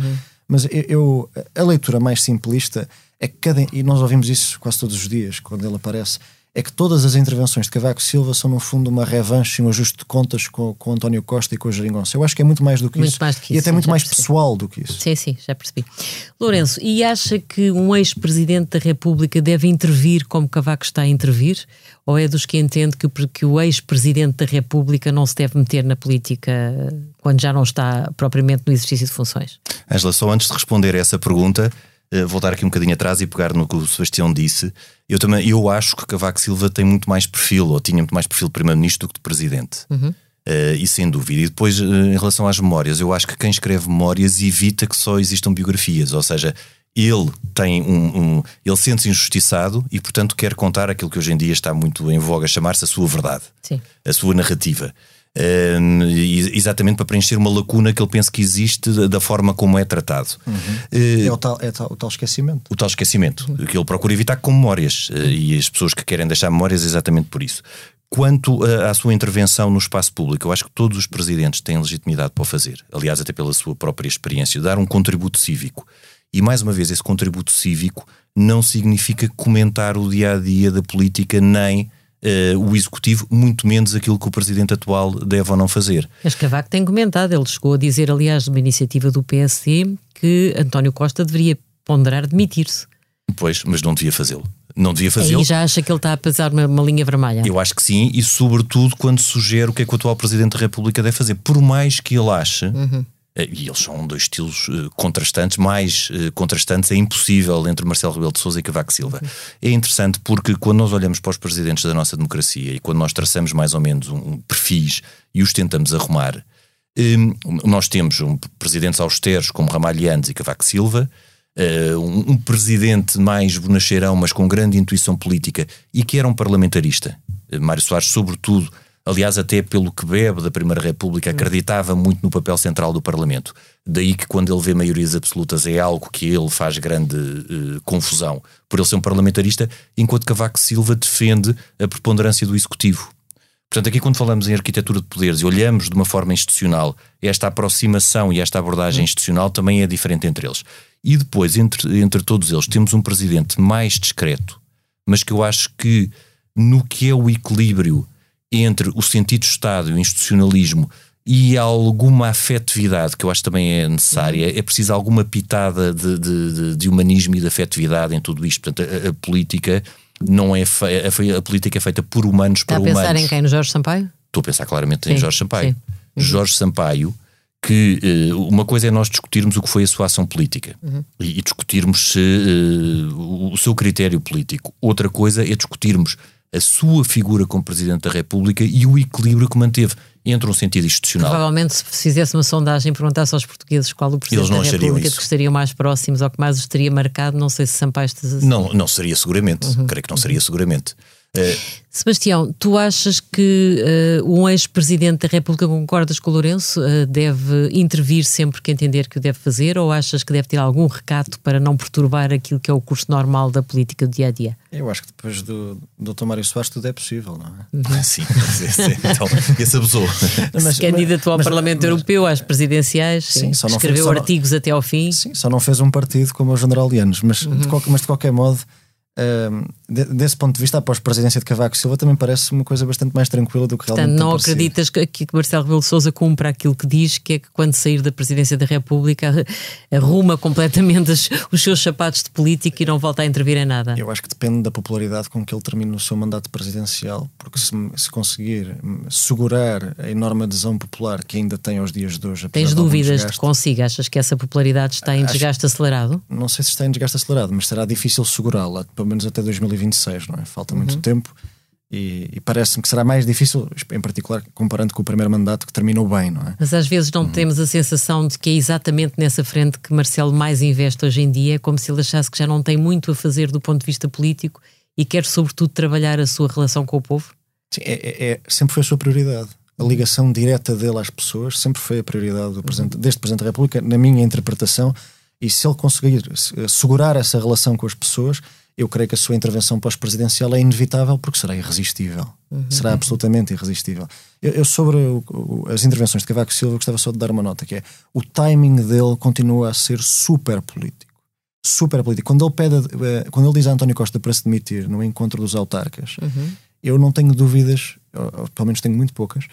Mas eu, eu- a leitura mais simplista é que cada. E nós ouvimos isso quase todos os dias, quando ele aparece. É que todas as intervenções de Cavaco Silva são, no fundo, uma revanche e um ajuste de contas com, com António Costa e com a Geringonça. Eu acho que é muito mais do que Muito isso. mais do que e isso, até sim, muito mais percebi. pessoal do que isso. Sim, sim, já percebi. Lourenço, e acha que um ex-presidente da República deve intervir como Cavaco está a intervir? Ou é dos que entende que, o- que o ex-presidente da República não se deve meter na política quando já não está propriamente no exercício de funções? Ângela, só antes de responder a essa pergunta, voltar aqui um bocadinho atrás e pegar no que o Sebastião disse. Eu também eu acho que Cavaco Silva tem muito mais perfil, ou tinha muito mais perfil de primeiro-ministro do que de presidente. Eh, e sem dúvida. E depois, eh, em relação às memórias, eu acho que quem escreve memórias evita que só existam biografias, ou seja, ele tem um, um- ele sente-se injustiçado e, portanto, quer contar aquilo que hoje em dia está muito em voga, chamar-se a sua verdade Sim. a sua narrativa. Hum, e- exatamente para preencher uma lacuna que ele pensa que existe da, forma como é tratado. Eh, É o tal, é tal- o tal esquecimento. o tal esquecimento, que ele procura evitar com memórias. eh, E as pessoas que querem deixar memórias exatamente por isso. Quanto a- à sua intervenção no espaço público, eu acho que todos os presidentes têm legitimidade para o fazer. Aliás, até pela sua própria experiência, dar um contributo cívico. E mais uma vez, esse contributo cívico não significa comentar o dia a dia da política, nem eh, o executivo, muito menos aquilo que o presidente atual deve ou não fazer. Mas Cavaco tem comentado, ele chegou a dizer, aliás, numa iniciativa do PSD, que António Costa deveria ponderar demitir-se. Pois, mas não devia fazê-lo. Não devia fazê-lo. Aí já acha que ele está a pesar uma, uma linha vermelha. Eu acho que sim, e sobretudo quando sugere o que é que o atual Presidente da República deve fazer. Por mais que ele ache, eh, e eles são dois estilos eh, contrastantes, mais eh, contrastantes é impossível entre Marcelo Rebelo de Sousa e Cavaco Silva. É interessante porque quando nós olhamos para os presidentes da nossa democracia e quando nós traçamos mais ou menos um, um perfis e os tentamos arrumar, Hum, nós temos um, presidentes austeros como Ramalhianes e Cavaco Silva, eh, um, um presidente mais bonacheirão, mas com grande intuição política e que era um parlamentarista. Eh, Mário Soares, sobretudo, aliás, até pelo que bebe da Primeira República, acreditava muito no papel central do Parlamento. Daí que quando ele vê maiorias absolutas é algo que ele faz grande eh, confusão por ele ser um parlamentarista, enquanto Cavaco Silva defende a preponderância do Executivo. Portanto, aqui quando falamos em arquitetura de poderes e olhamos de uma forma institucional, esta aproximação e esta abordagem institucional também é diferente entre eles. E depois, entre, entre todos eles, temos um presidente mais discreto, mas que eu acho que no que é o equilíbrio entre o sentido de Estado e o institucionalismo e alguma afetividade, que eu acho também é necessária, é preciso alguma pitada de, de- de- humanismo e de afetividade em tudo isto. Portanto, a, a política não é a, a política é feita por humanos Está para a pensar humanos. em quem? No Jorge Sampaio? Estou a pensar claramente em Sim, Jorge Sampaio. sim. Uhum. Jorge Sampaio, que eh, uma coisa é nós discutirmos o que foi a sua ação política Uhum. e, discutirmos se, o, o seu critério político. Outra coisa é discutirmos a sua figura como Presidente da República e o equilíbrio que manteve entre um sentido institucional. Provavelmente, se fizesse uma sondagem e perguntasse aos portugueses qual o Presidente da República isso. que estariam mais próximos ou que mais os teria marcado, não sei se Sampaio Não, não seria seguramente. Uhum. Creio que não seria seguramente. Eh, Sebastião, tu achas que eh, um ex-presidente da República, concordas com o Lourenço, eh, deve intervir sempre que entender que o deve fazer ou achas que deve ter algum recato para não perturbar aquilo que é o curso normal da política do dia a dia? Eu acho que depois do Dr. Mário Soares tudo é possível, não é? sim, sim, sim. então, esse abusou. Se candidatou ao Parlamento Europeu, às presidenciais, Sim, só não fez- escreveu só não- artigos até ao fim. Sim, só não fez um partido como o General Lianos, mas, de, qualquer, mas de qualquer modo, de- desse ponto de vista, após a presidência de Cavaco Silva, também parece uma coisa bastante mais tranquila do que Portanto, realmente não tem parecido. acreditas que, que Marcelo Rebelo de Sousa cumpra aquilo que diz, que é que quando sair da presidência da República arru- [laughs] arruma completamente as- os seus sapatos de política e não volta a intervir em nada? Eu acho que depende da popularidade com que ele termine o seu mandato presidencial, porque se, se conseguir segurar a enorme adesão popular que ainda tem aos dias de hoje, Tens dúvidas de desgaste, que consiga? Achas que essa popularidade está em Acho- desgaste acelerado? não sei se está em desgaste acelerado, mas será difícil segurá-la, pelo menos até 2026, não é? Falta muito Uhum. tempo E, e parece-me que será mais difícil, em particular comparando com o primeiro mandato que terminou bem, não é? Mas às vezes não Uhum. temos a sensação de que é exatamente nessa frente que Marcelo mais investe hoje em dia, é como se ele achasse que já não tem muito a fazer do ponto de vista político e quer, sobretudo, trabalhar a sua relação com o povo? Sim, é, é- é- sempre foi a sua prioridade. A ligação direta dele às pessoas sempre foi a prioridade do presidente, deste Presidente da República, na minha interpretação. E se ele conseguir se- segurar essa relação com as pessoas, eu creio que a sua intervenção pós-presidencial é inevitável porque será irresistível. Será absolutamente irresistível. Eu, eu sobre o- o- as intervenções de Cavaco Silva, gostava só de dar uma nota, que é o timing dele continua a ser super político. Super político. Quando ele, pede, eh, quando ele diz a António Costa para se demitir no encontro dos autarcas, eu não tenho dúvidas, ou, ou pelo menos tenho muito poucas,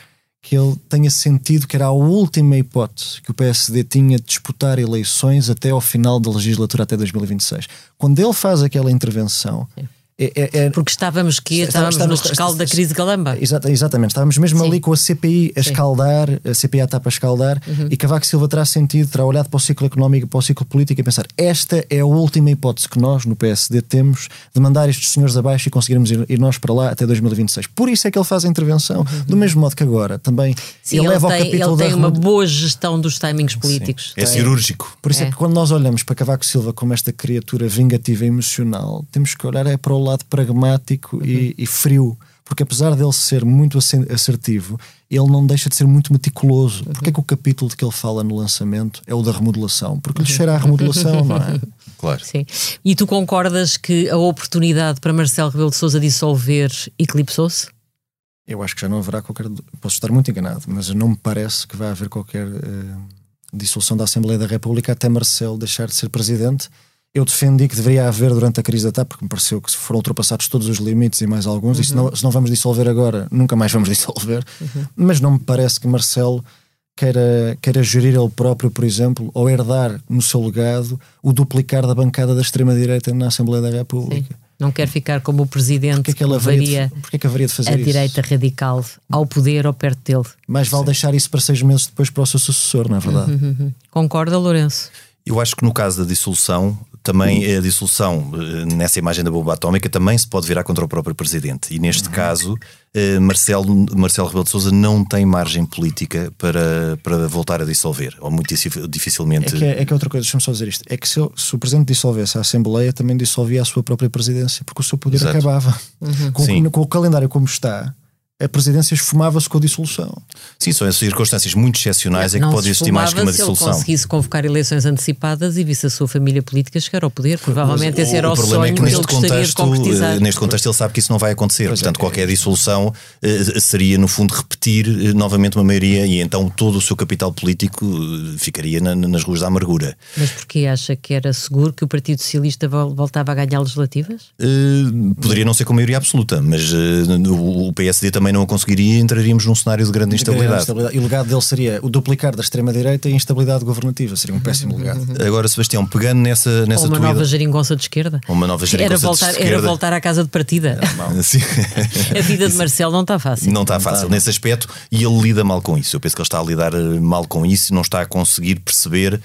que ele tenha sentido que era a última hipótese que o PSD tinha de disputar eleições até ao final da legislatura, até 2026. Quando ele faz aquela intervenção, é, é- é- Porque estávamos que estávamos, no rescaldo da crise Galamba. Exata- exatamente, estávamos mesmo Sim. ali com a CPI a escaldar, a CPI à tapa a escaldar, Uhum. e Cavaco Silva terá sentido, terá olhado para o ciclo económico, para o ciclo político e pensar: esta é a última hipótese que nós, no PSD, temos de mandar estes senhores abaixo e conseguirmos ir, ir nós para lá até 2026. Por isso é que ele faz a intervenção, do mesmo modo que agora também Uhum. Sim, ele ele, leva ao tem, capítulo ele da tem uma remodelação. boa gestão dos timings políticos. É cirúrgico. Por isso é. É. que quando nós olhamos para Cavaco Silva como esta criatura vingativa e emocional, temos que olhar é para o lado pragmático e, e frio. Porque apesar dele ser muito assertivo, ele não deixa de ser muito meticuloso. Porque é que o capítulo de que ele fala no lançamento é o da remodelação? Porque lhe cheira a remodelação, não é? [laughs] Claro. Sim. E tu concordas que a oportunidade para Marcelo Rebelo de Sousa dissolver eclipsou-se? Eu acho que já não haverá qualquer. Posso estar muito enganado, mas não me parece que vai haver qualquer eh, dissolução da Assembleia da República até Marcelo deixar de ser presidente. Eu defendi que deveria haver durante a crise da TAP, porque me pareceu que foram ultrapassados todos os limites e mais alguns, e se não, se não vamos dissolver agora, nunca mais vamos [laughs] dissolver. Mas não me parece que Marcelo queira, queira gerir ele próprio, por exemplo, ou herdar no seu legado o duplicar da bancada da extrema-direita na Assembleia da República. Não quer ficar como o presidente Porquê é que, ele haveria de, porquê é que haveria de fazer a isso? direita radical ao poder ou perto dele. Mais vale deixar isso para seis meses depois para o seu sucessor, não é verdade? Concorda, Lourenço? Eu acho que no caso da dissolução, também a dissolução eh, nessa imagem da bomba atómica também se pode virar contra o próprio presidente. E neste caso, eh, Marcelo, Marcelo Rebelo de Sousa não tem margem política para, para voltar a dissolver, ou muito difi- É dificilmente. que, é, é que é outra coisa, deixa-me só dizer isto: é que se, eu- se o presidente dissolvesse a Assembleia, também dissolvia a sua própria presidência, porque o seu poder Exato. acabava. Com, Sim. com o calendário como está, a presidência esfumava-se com a dissolução. Sim, são circunstâncias muito excepcionais é que não pode se existir mais que uma esfumava se ele dissolução. conseguisse convocar eleições antecipadas e visse a sua família política chegar ao poder. Provavelmente esse era o, problema sonho é que que ele gostaria contexto, de concretizar. eh, neste contexto ele sabe que isso não vai acontecer. Pois é, Portanto, é qualquer isso. dissolução eh, seria, no fundo, repetir eh, novamente uma maioria e então todo o seu capital político ficaria na- nas ruas da amargura. Mas porquê acha que era seguro que o Partido Socialista vol- voltava a ganhar legislativas? Poderia não ser com maioria absoluta, mas o o PSD também não a conseguiria e entraríamos num cenário de grande instabilidade. E o legado dele seria o duplicar da extrema-direita e a instabilidade governativa. Seria um péssimo legado. Agora, Sebastião, pegando nessa, nessa Ou uma nova ida- geringonça de esquerda? Uma nova Era geringonça de voltar, era esquerda. voltar à casa de partida. [laughs] Sim. A vida de Marcelo não está fácil. Não está fácil nesse aspecto e ele lida mal com isso. Eu penso que ele está a lidar eh, mal com isso e não está a conseguir perceber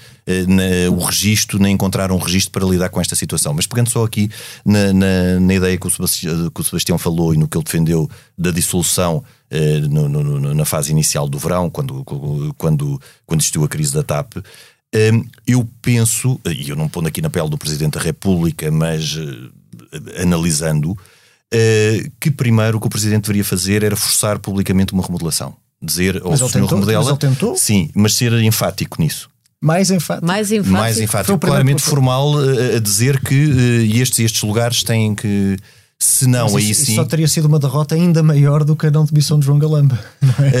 na- o registro, nem encontrar um registro para lidar com esta situação. Mas pegando só aqui na, na- na ideia que o, Sebastião, que o Sebastião falou e no que ele defendeu da dissolução eh, no- no- na fase inicial do verão, quando, quando, quando existiu a crise da TAP. eh, Eu penso, e eu não pondo aqui na pele do Presidente da República, mas eh, analisando, eh, que primeiro o que o Presidente deveria fazer era forçar publicamente uma remodelação. Dizer ao senhor tentou? remodela. Mas ele tentou? Sim, mas ser enfático nisso. Mais enfático. Mais enfático. Mais Foi o enfático, claramente formal, eh, a dizer que eh, estes e estes lugares têm que. Se não, Mas aí isso, isso sim. só teria sido uma derrota ainda maior do que a não demissão de João Galamba. Não é?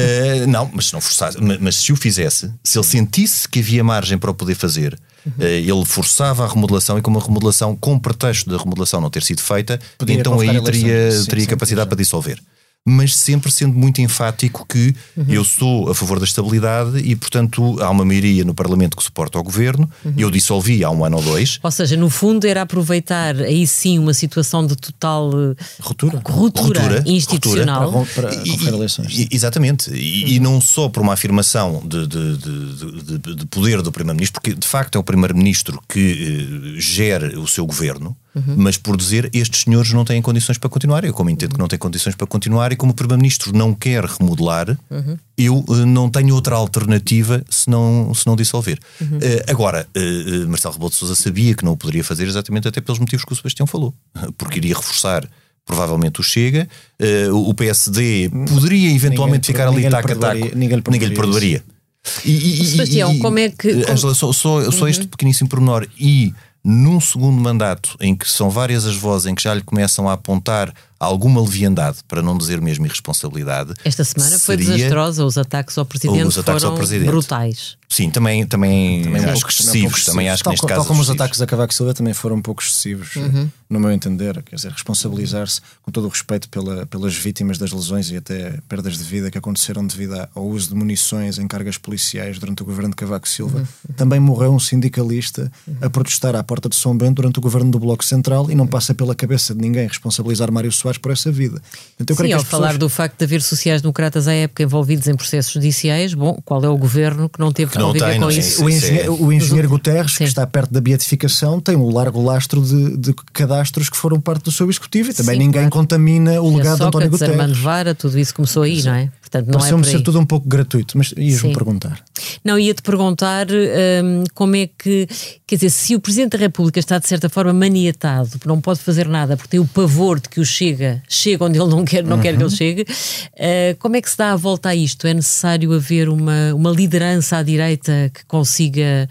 Eh, não, mas se não forçasse, ma- mas, se o fizesse, se ele sentisse que havia margem para o poder fazer, eh, ele forçava a remodelação e com uma remodelação, com pretexto da remodelação não ter sido feita, Podia então aí teria. Sim, teria sim, capacidade sim. para dissolver. Mas sempre sendo muito enfático que eu sou a favor da estabilidade e, portanto, há uma maioria no Parlamento que suporta o governo. Eu dissolvi há um ano ou dois. Ou seja, no fundo era aproveitar aí sim uma situação de total eh, Ruptura. ruptura, institucional. Para, rom- para E- convocar eleições. e- exatamente. E, e não só por uma afirmação de, de- de- de- de- de poder do Primeiro-Ministro, porque de facto é o Primeiro-Ministro que eh, gera o seu governo. Uhum. mas por dizer estes senhores não têm condições para continuar. Eu, como entendo que não têm condições para continuar e como o Primeiro-Ministro não quer remodelar, uhum. eu uh, não tenho outra alternativa se não, se não dissolver. Uhum. Uh, agora, uh, Marcelo Rebelo de Sousa sabia que não o poderia fazer exatamente até pelos motivos que o Sebastião falou, [laughs] porque iria reforçar provavelmente o Chega, o PSD poderia eventualmente ninguém, ficar ali taco a taco, ninguém lhe perdoaria. Ninguém lhe perdoaria. E, e, Sebastião, e, como é que. Angela, só, só, só uhum. este pequeníssimo pormenor. E num segundo mandato, em que são várias as vozes em que já lhe começam a apontar alguma leviandade, para não dizer mesmo irresponsabilidade. Esta semana foi desastrosa, os ataques ao presidente os ataques foram ao presidente. brutais. Sim, também, também, também acho pouco, excessivos. Também, acho tal, que neste tal caso. como os ataques a Cavaco Silva também foram um pouco excessivos, uhum. no meu entender. Quer dizer, responsabilizar-se com todo o respeito pela, pelas vítimas das lesões e até perdas de vida que aconteceram devido ao uso de munições em cargas policiais durante o governo de Cavaco Silva. Uhum. Também morreu um sindicalista uhum. a protestar à porta de São Bento durante o governo do Bloco Central e não passa pela cabeça de ninguém responsabilizar Mário Soares por essa vida. Então, Sim, ao pessoas... falar do facto de haver sociais-democratas à época envolvidos em processos judiciais, bom, qual é o governo que não teve que, conviver tem, com isso? O engenheiro, o engenheiro Guterres, Sim. que está perto da beatificação, tem um largo lastro de, de cadastros que foram parte do seu executivo e também Sim, ninguém claro. contamina o legado de António Guterres. Armando Vara, tudo isso começou aí, não é? Portanto, não Pareceu-me é ser tudo um pouco gratuito, mas ias-me perguntar. Não, ia-te perguntar um, como é que, quer dizer, se o Presidente da República está de certa forma maniatado, não pode fazer nada porque tem o pavor de que o chega, chega onde ele não quer, não uhum. quer que ele uhum. chegue, uh, como é que se dá a volta a isto? É necessário haver uma, uma liderança à direita que consiga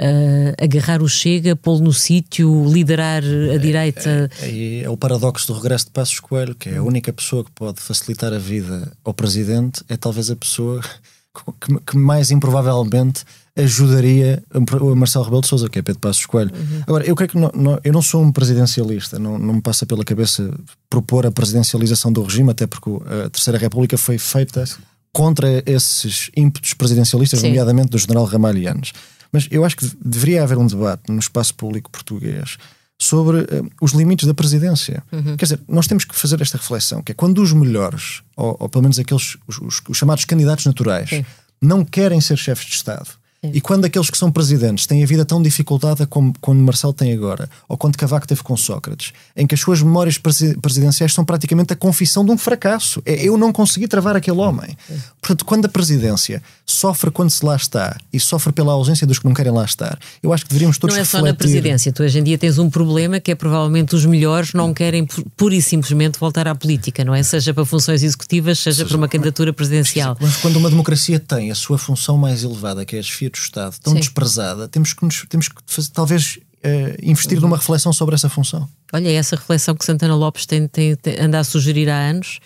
uh, agarrar o Chega, pô-lo no sítio, liderar a direita. É, é, é, o paradoxo do regresso de Passos Coelho, que é a única pessoa que pode facilitar a vida ao presidente, é talvez a pessoa [laughs] que, que mais improvavelmente ajudaria o Marcelo Rebelo de Sousa, que é Pedro Passos Coelho. Uhum. Agora, eu creio que não, não, eu não sou um presidencialista, não, não me passa pela cabeça propor a presidencialização do regime, até porque a Terceira República foi feita contra esses ímpetos presidencialistas, Sim. nomeadamente do general Ramalhianos. Mas eu acho que deveria haver um debate no espaço público português sobre uh, os limites da presidência. Uhum. Quer dizer, nós temos que fazer esta reflexão, que é quando os melhores, ou, ou pelo menos aqueles, os, os, os chamados candidatos naturais, Sim. não querem ser chefes de Estado, e quando aqueles que são presidentes têm a vida tão dificultada como quando Marcelo tem agora, ou quando Cavaco teve com Sócrates, em que as suas memórias presidenciais são praticamente a confissão de um fracasso. É eu não consegui travar aquele homem. Portanto, quando a presidência sofre quando se lá está e sofre pela ausência dos que não querem lá estar, eu acho que deveríamos todos Não é refletir... só na presidência. Tu hoje em dia tens um problema que é provavelmente os melhores não querem pura e simplesmente voltar à política, não é? Seja para funções executivas, seja, seja para uma candidatura presidencial. Mas quando uma democracia tem a sua função mais elevada, que é a chefia do Estado, tão Sim. desprezada, temos que, nos, temos que fazer, talvez uh, investir uhum. numa reflexão sobre essa função. Olha, essa reflexão que Santana Lopes tem, tem, tem, anda a sugerir há anos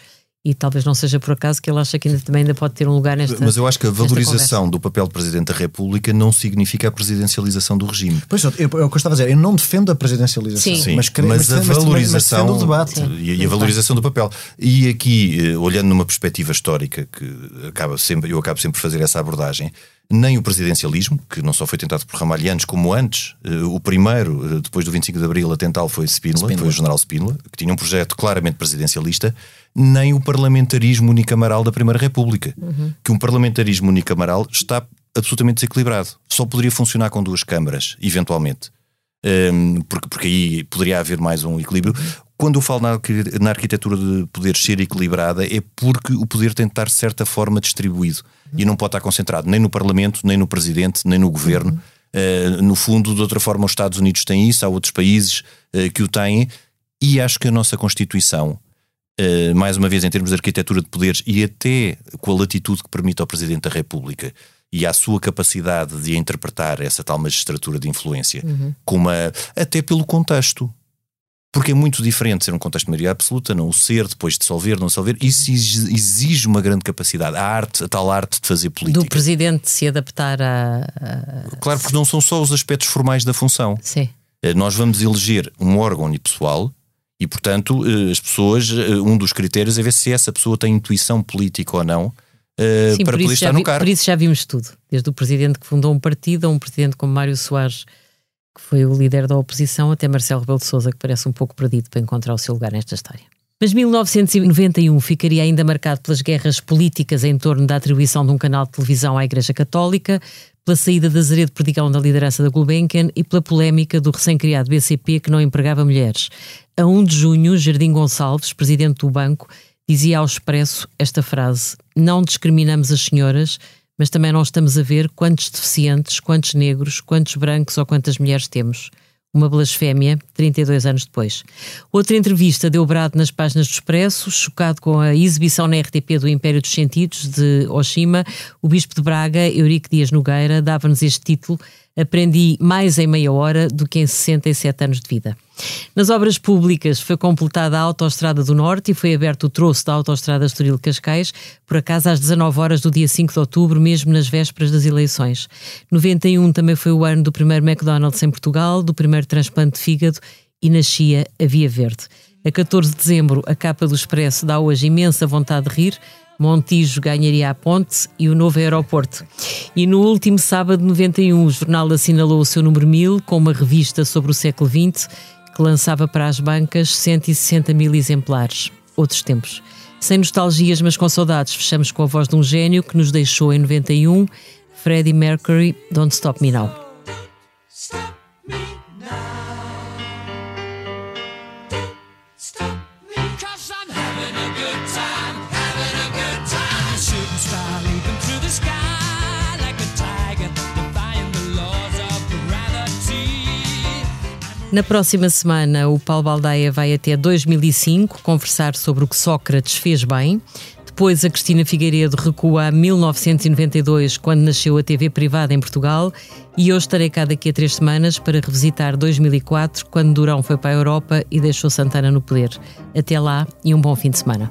e talvez não seja por acaso que ele acha que ainda, também ainda pode ter um lugar nesta Mas eu acho que a valorização do papel do Presidente da República não significa a presidencialização do regime. Pois é, é o que eu estava a dizer, eu não defendo a presidencialização, Sim. mas, mas, mas, a valorização mas, debate. E, e, a valorização do papel. E aqui, eh, olhando numa perspectiva histórica, que acaba sempre, eu acabo sempre por fazer essa abordagem, nem o presidencialismo, que não só foi tentado por Ramalhianos, como antes, eh, o primeiro, eh, depois do 25 de Abril, a tentá-lo foi Spínola, Spínola, foi o general Spínola, que tinha um projeto claramente presidencialista, nem o parlamentarismo unicameral da Primeira República, uhum. que um parlamentarismo unicameral está absolutamente desequilibrado. Só poderia funcionar com duas câmaras, eventualmente. Um, ehm, porque, porque aí poderia haver mais um equilíbrio. Quando eu falo na, arquitetura de poder ser equilibrada, é porque o poder tem de estar de certa forma distribuído e não pode estar concentrado nem no Parlamento, nem no Presidente, nem no Governo. Uh, no fundo, de outra forma, os Estados Unidos têm isso, há outros países uh, que o têm, e acho que a nossa Constituição, uh, mais uma vez em termos de arquitetura de poderes e até com a latitude que permite ao Presidente da República e à sua capacidade de interpretar essa tal magistratura de influência, uhum. com uma, até pelo contexto. Porque é muito diferente ser um contexto de maioria absoluta, não o ser, depois dissolver, não dissolver. Isso exige uma grande capacidade. A arte, a tal arte de fazer política. Do presidente se adaptar a. a... Claro, porque não são só os aspectos formais da função. Sim. Eh, nós vamos eleger um órgão unipessoal e, portanto, eh, as pessoas, eh, um dos critérios é ver se essa pessoa tem intuição política ou não. Sim, para poder estar no cargo. Por isso já vimos tudo, desde o presidente que fundou um partido a um presidente como Mário Soares que foi o líder da oposição, até Marcelo Rebelo de Sousa, que parece um pouco perdido para encontrar o seu lugar nesta história. Mas 1991 ficaria ainda marcado pelas guerras políticas em torno da atribuição de um canal de televisão à Igreja Católica, pela saída de Azeredo Perdigão da liderança da Gulbenkian e pela polémica do recém-criado BCP que não empregava mulheres. A 1 de junho, Jardim Gonçalves, presidente do banco, dizia ao Expresso esta frase: Não discriminamos as senhoras, mas também não estamos a ver quantos deficientes, quantos negros, quantos brancos ou quantas mulheres temos uma blasfémia 32 anos depois. Outra entrevista deu brado nas páginas do Expresso, chocado com a exibição na RTP do Império dos Sentidos de Oshima, o bispo de Braga, Eurico Dias Nogueira, dava-nos este título aprendi mais em meia hora do que em 67 anos de vida. Nas obras públicas foi completada a Autostrada do Norte e foi aberto o troço da Autostrada Estoril-Cascais, por acaso às 19 horas do dia 5 de outubro, mesmo nas vésperas das eleições. 91 também foi o ano do primeiro McDonald's em Portugal, do primeiro transplante de fígado e nascia a Via Verde. A 14 de dezembro, a capa do Expresso dá hoje imensa vontade de rir, Montijo ganharia a ponte e o novo aeroporto. E no último sábado de 91, o jornal assinalou o seu número 1000 com uma revista sobre o século XX que lançava para as bancas 160 mil exemplares. Outros tempos. Sem nostalgias, mas com saudades, fechamos com a voz de um gênio que nos deixou em 91, Freddie Mercury, Don't Stop Me Now. Na próxima semana, o Paulo Baldaia vai até 2005 conversar sobre o que Sócrates fez bem. Depois, a Cristina Figueiredo recua a 1992, quando nasceu a TV privada em Portugal. E hoje estarei cá daqui a três semanas para revisitar 2004, quando Durão foi para a Europa e deixou Santana no poder. Até lá e um bom fim de semana.